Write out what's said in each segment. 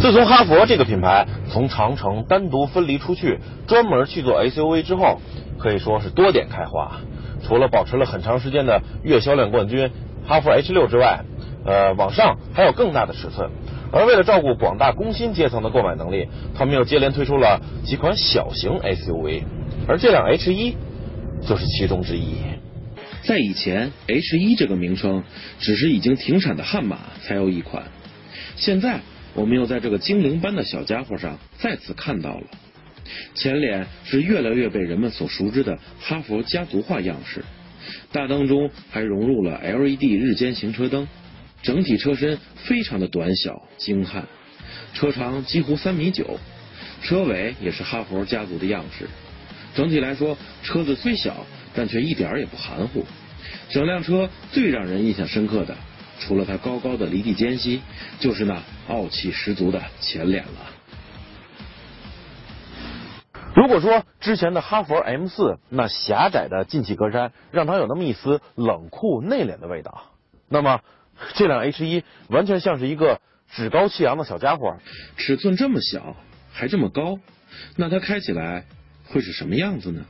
自从哈佛这个品牌从长城单独分离出去，专门去做 SUV 之后，可以说是多点开花。除了保持了很长时间的月销量冠军哈弗 H 六之外，呃，往上还有更大的尺寸。而为了照顾广大工薪阶层的购买能力，他们又接连推出了几款小型 SUV，而这辆 H 一就是其中之一。在以前，H 一这个名称只是已经停产的悍马才有一款，现在。我们又在这个精灵般的小家伙上再次看到了前脸是越来越被人们所熟知的哈佛家族化样式，大灯中还融入了 LED 日间行车灯，整体车身非常的短小精悍，车长几乎三米九，车尾也是哈佛家族的样式。整体来说，车子虽小，但却一点也不含糊。整辆车最让人印象深刻的。除了它高高的离地间隙，就是那傲气十足的前脸了。如果说之前的哈佛 M 四那狭窄的进气格栅让它有那么一丝冷酷内敛的味道，那么这辆 H 一完全像是一个趾高气扬的小家伙。尺寸这么小，还这么高，那它开起来会是什么样子呢？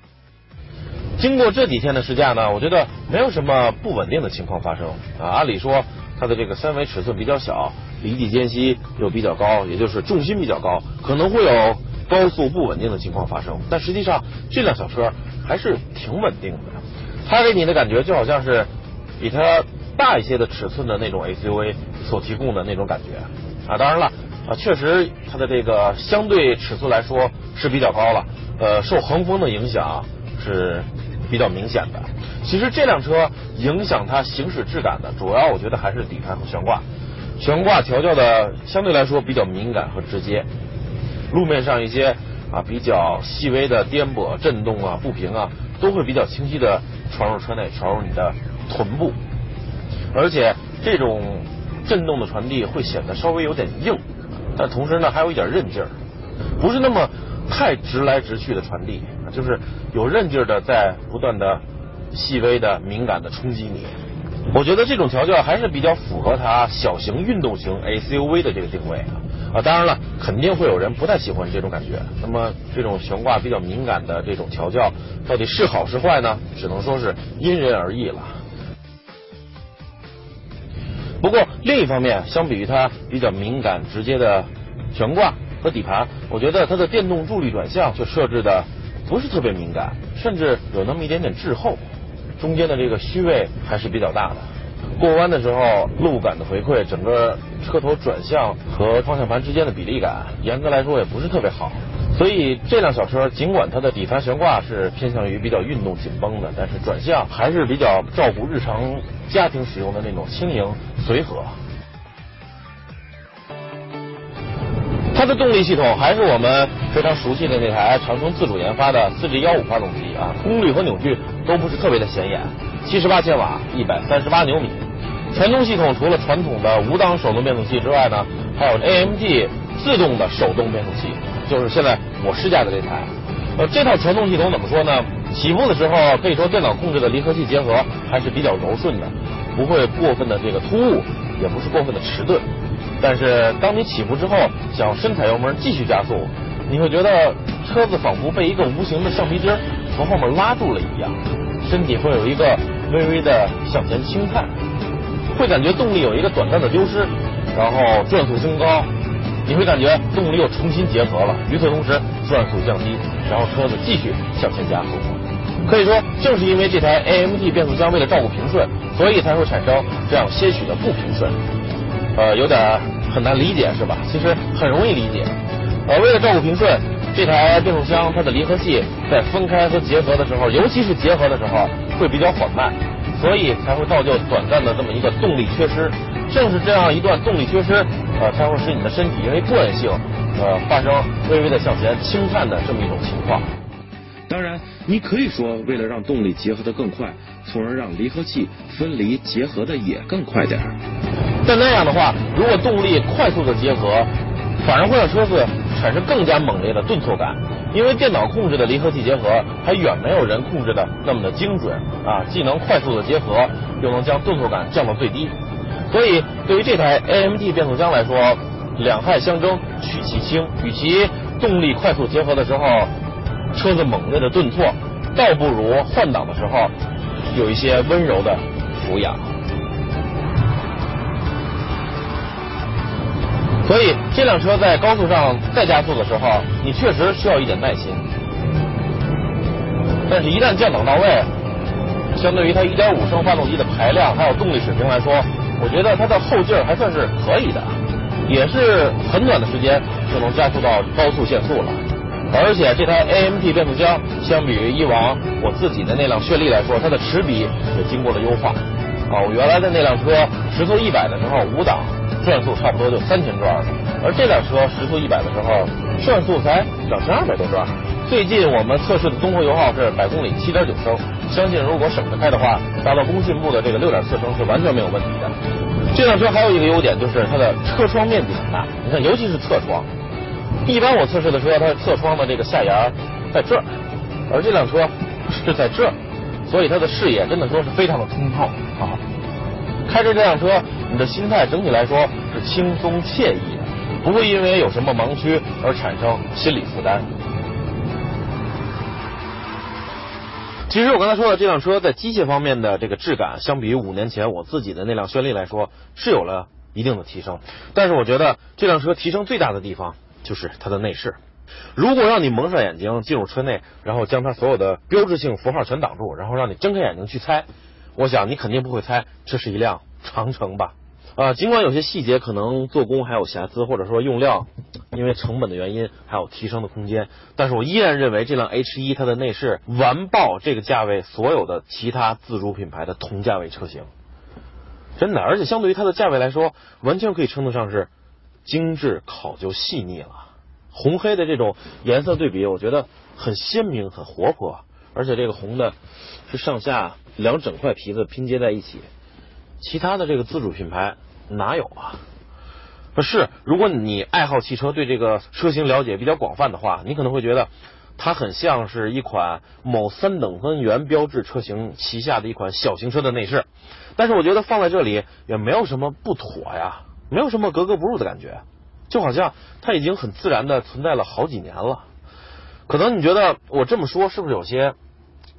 经过这几天的试驾呢，我觉得没有什么不稳定的情况发生啊。按理说，它的这个三维尺寸比较小，离地间隙又比较高，也就是重心比较高，可能会有高速不稳定的情况发生。但实际上，这辆小车还是挺稳定的。它给你的感觉就好像是比它大一些的尺寸的那种 SUV 所提供的那种感觉啊。当然了啊，确实它的这个相对尺寸来说是比较高了，呃，受横风的影响是。比较明显的，其实这辆车影响它行驶质感的主要，我觉得还是底盘和悬挂。悬挂调教的相对来说比较敏感和直接，路面上一些啊比较细微的颠簸、震动啊、不平啊，都会比较清晰的传入车内，传入你的臀部。而且这种震动的传递会显得稍微有点硬，但同时呢还有一点韧劲儿，不是那么太直来直去的传递。就是有韧劲的，在不断的细微的敏感的冲击你。我觉得这种调教还是比较符合它小型运动型 SUV 的这个定位啊。当然了，肯定会有人不太喜欢这种感觉。那么这种悬挂比较敏感的这种调教，到底是好是坏呢？只能说是因人而异了。不过另一方面，相比于它比较敏感直接的悬挂和底盘，我觉得它的电动助力转向却设置的。不是特别敏感，甚至有那么一点点滞后，中间的这个虚位还是比较大的。过弯的时候，路感的回馈，整个车头转向和方向盘之间的比例感，严格来说也不是特别好。所以这辆小车尽管它的底盘悬挂是偏向于比较运动紧绷的，但是转向还是比较照顾日常家庭使用的那种轻盈随和。它的动力系统还是我们非常熟悉的那台长城自主研发的四 G 幺五发动机啊，功率和扭矩都不是特别的显眼，七十八千瓦，一百三十八牛米。传动系统除了传统的五档手动变速器之外呢，还有 AMG 自动的手动变速器，就是现在我试驾的这台。呃，这套传动系统怎么说呢？起步的时候可以说电脑控制的离合器结合还是比较柔顺的，不会过分的这个突兀，也不是过分的迟钝。但是当你起步之后，想深踩油门继续加速，你会觉得车子仿佛被一个无形的橡皮筋从后面拉住了一样，身体会有一个微微的向前轻颤，会感觉动力有一个短暂的丢失，然后转速升高，你会感觉动力又重新结合了。与此同时，转速降低，然后车子继续向前加速。可以说，正是因为这台 AMG 变速箱为了照顾平顺，所以才会产生这样些许的不平顺。呃，有点很难理解是吧？其实很容易理解。呃，为了照顾平顺，这台变速箱它的离合器在分开和结合的时候，尤其是结合的时候会比较缓慢，所以才会造就短暂的这么一个动力缺失。正是这样一段动力缺失，呃，才会使你的身体因为惯性，呃，发生微微的向前轻颤的这么一种情况。当然，你可以说为了让动力结合的更快，从而让离合器分离结合的也更快点儿。但那样的话，如果动力快速的结合，反而会让车子产生更加猛烈的顿挫感，因为电脑控制的离合器结合还远没有人控制的那么的精准啊，既能快速的结合，又能将顿挫感降到最低。所以，对于这台 A M T 变速箱来说，两害相争取其轻，与其动力快速结合的时候车子猛烈的顿挫，倒不如换挡的时候有一些温柔的俯仰。所以这辆车在高速上再加速的时候，你确实需要一点耐心。但是，一旦降档到位，相对于它1.5升发动机的排量还有动力水平来说，我觉得它的后劲儿还算是可以的，也是很短的时间就能加速到高速限速了。而且这台 AMT 变速箱相比于以往我自己的那辆炫丽来说，它的齿比也经过了优化。啊，我原来的那辆车时速一百的时候，五档转速差不多就三千转了，而这辆车时速一百的时候，转速才两千二百多转。最近我们测试的综合油耗是百公里七点九升，相信如果省着开的话，达到工信部的这个六点四升是完全没有问题的。这辆车还有一个优点就是它的车窗面积很大，你看，尤其是侧窗。一般我测试的车，它的侧窗的这个下沿在这儿，而这辆车是在这儿，所以它的视野真的说是非常的通透啊。开着这辆车，你的心态整体来说是轻松惬意的，不会因为有什么盲区而产生心理负担。其实我刚才说的这辆车在机械方面的这个质感，相比于五年前我自己的那辆轩逸来说，是有了一定的提升。但是我觉得这辆车提升最大的地方就是它的内饰。如果让你蒙上眼睛进入车内，然后将它所有的标志性符号全挡住，然后让你睁开眼睛去猜，我想你肯定不会猜这是一辆长城吧。啊，尽管有些细节可能做工还有瑕疵，或者说用料因为成本的原因还有提升的空间，但是我依然认为这辆 H 一它的内饰完爆这个价位所有的其他自主品牌的同价位车型，真的，而且相对于它的价位来说，完全可以称得上是精致考究细腻了。红黑的这种颜色对比，我觉得很鲜明很活泼，而且这个红的是上下两整块皮子拼接在一起，其他的这个自主品牌。哪有啊？是，如果你爱好汽车，对这个车型了解比较广泛的话，你可能会觉得它很像是一款某三等分元标志车型旗下的一款小型车的内饰。但是我觉得放在这里也没有什么不妥呀，没有什么格格不入的感觉，就好像它已经很自然的存在了好几年了。可能你觉得我这么说是不是有些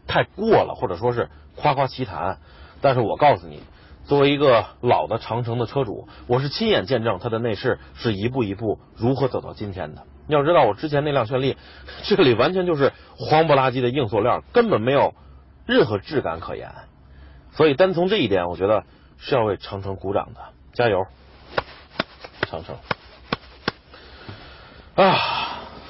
太过了，或者说是夸夸其谈？但是我告诉你。作为一个老的长城的车主，我是亲眼见证它的内饰是一步一步如何走到今天的。要知道，我之前那辆炫丽，这里完全就是黄不拉几的硬塑料，根本没有任何质感可言。所以，单从这一点，我觉得是要为长城鼓掌的，加油，长城！啊，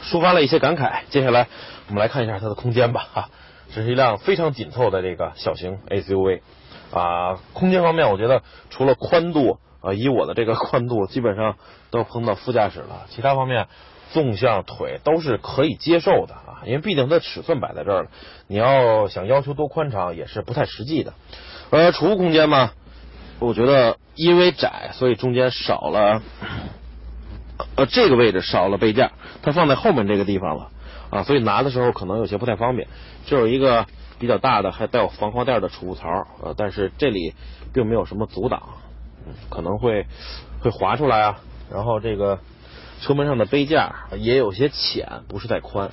抒发了一些感慨。接下来，我们来看一下它的空间吧。哈，这是一辆非常紧凑的这个小型 SUV。啊，空间方面，我觉得除了宽度啊，以我的这个宽度，基本上都碰到副驾驶了。其他方面，纵向腿都是可以接受的啊，因为毕竟它尺寸摆在这儿了，你要想要求多宽敞也是不太实际的。呃，储物空间嘛，我觉得因为窄，所以中间少了，呃，这个位置少了杯架，它放在后面这个地方了啊，所以拿的时候可能有些不太方便。这有一个。比较大的还带有防滑垫的储物槽，呃，但是这里并没有什么阻挡，可能会会滑出来啊。然后这个车门上的杯架也有些浅，不是太宽。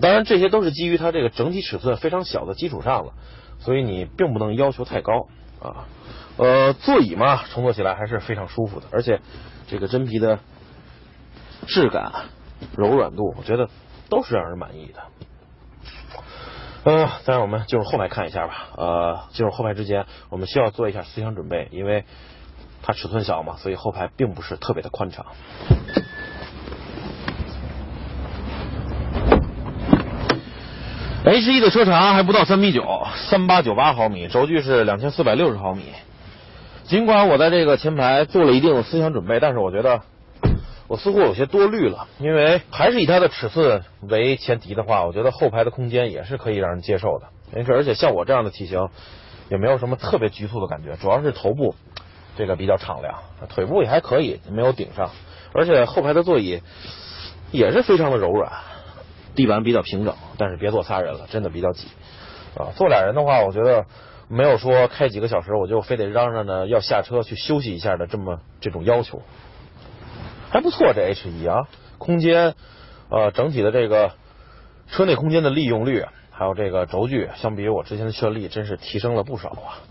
当然这些都是基于它这个整体尺寸非常小的基础上了，所以你并不能要求太高啊。呃，座椅嘛，乘坐起来还是非常舒服的，而且这个真皮的质感、柔软度，我觉得都是让人满意的。呃，再让我们进入后排看一下吧。呃，进入后排之前，我们需要做一下思想准备，因为它尺寸小嘛，所以后排并不是特别的宽敞。H 一的车长还不到三米九，三八九八毫米，轴距是两千四百六十毫米。尽管我在这个前排做了一定的思想准备，但是我觉得。我似乎有些多虑了，因为还是以它的尺寸为前提的话，我觉得后排的空间也是可以让人接受的。没事，而且像我这样的体型，也没有什么特别局促的感觉，主要是头部这个比较敞亮，腿部也还可以，没有顶上。而且后排的座椅也是非常的柔软，地板比较平整，但是别坐仨人了，真的比较挤啊。坐俩人的话，我觉得没有说开几个小时我就非得嚷嚷着要下车去休息一下的这么这种要求。还不错，这 H 一啊，空间呃整体的这个车内空间的利用率，还有这个轴距，相比于我之前的炫丽，真是提升了不少啊。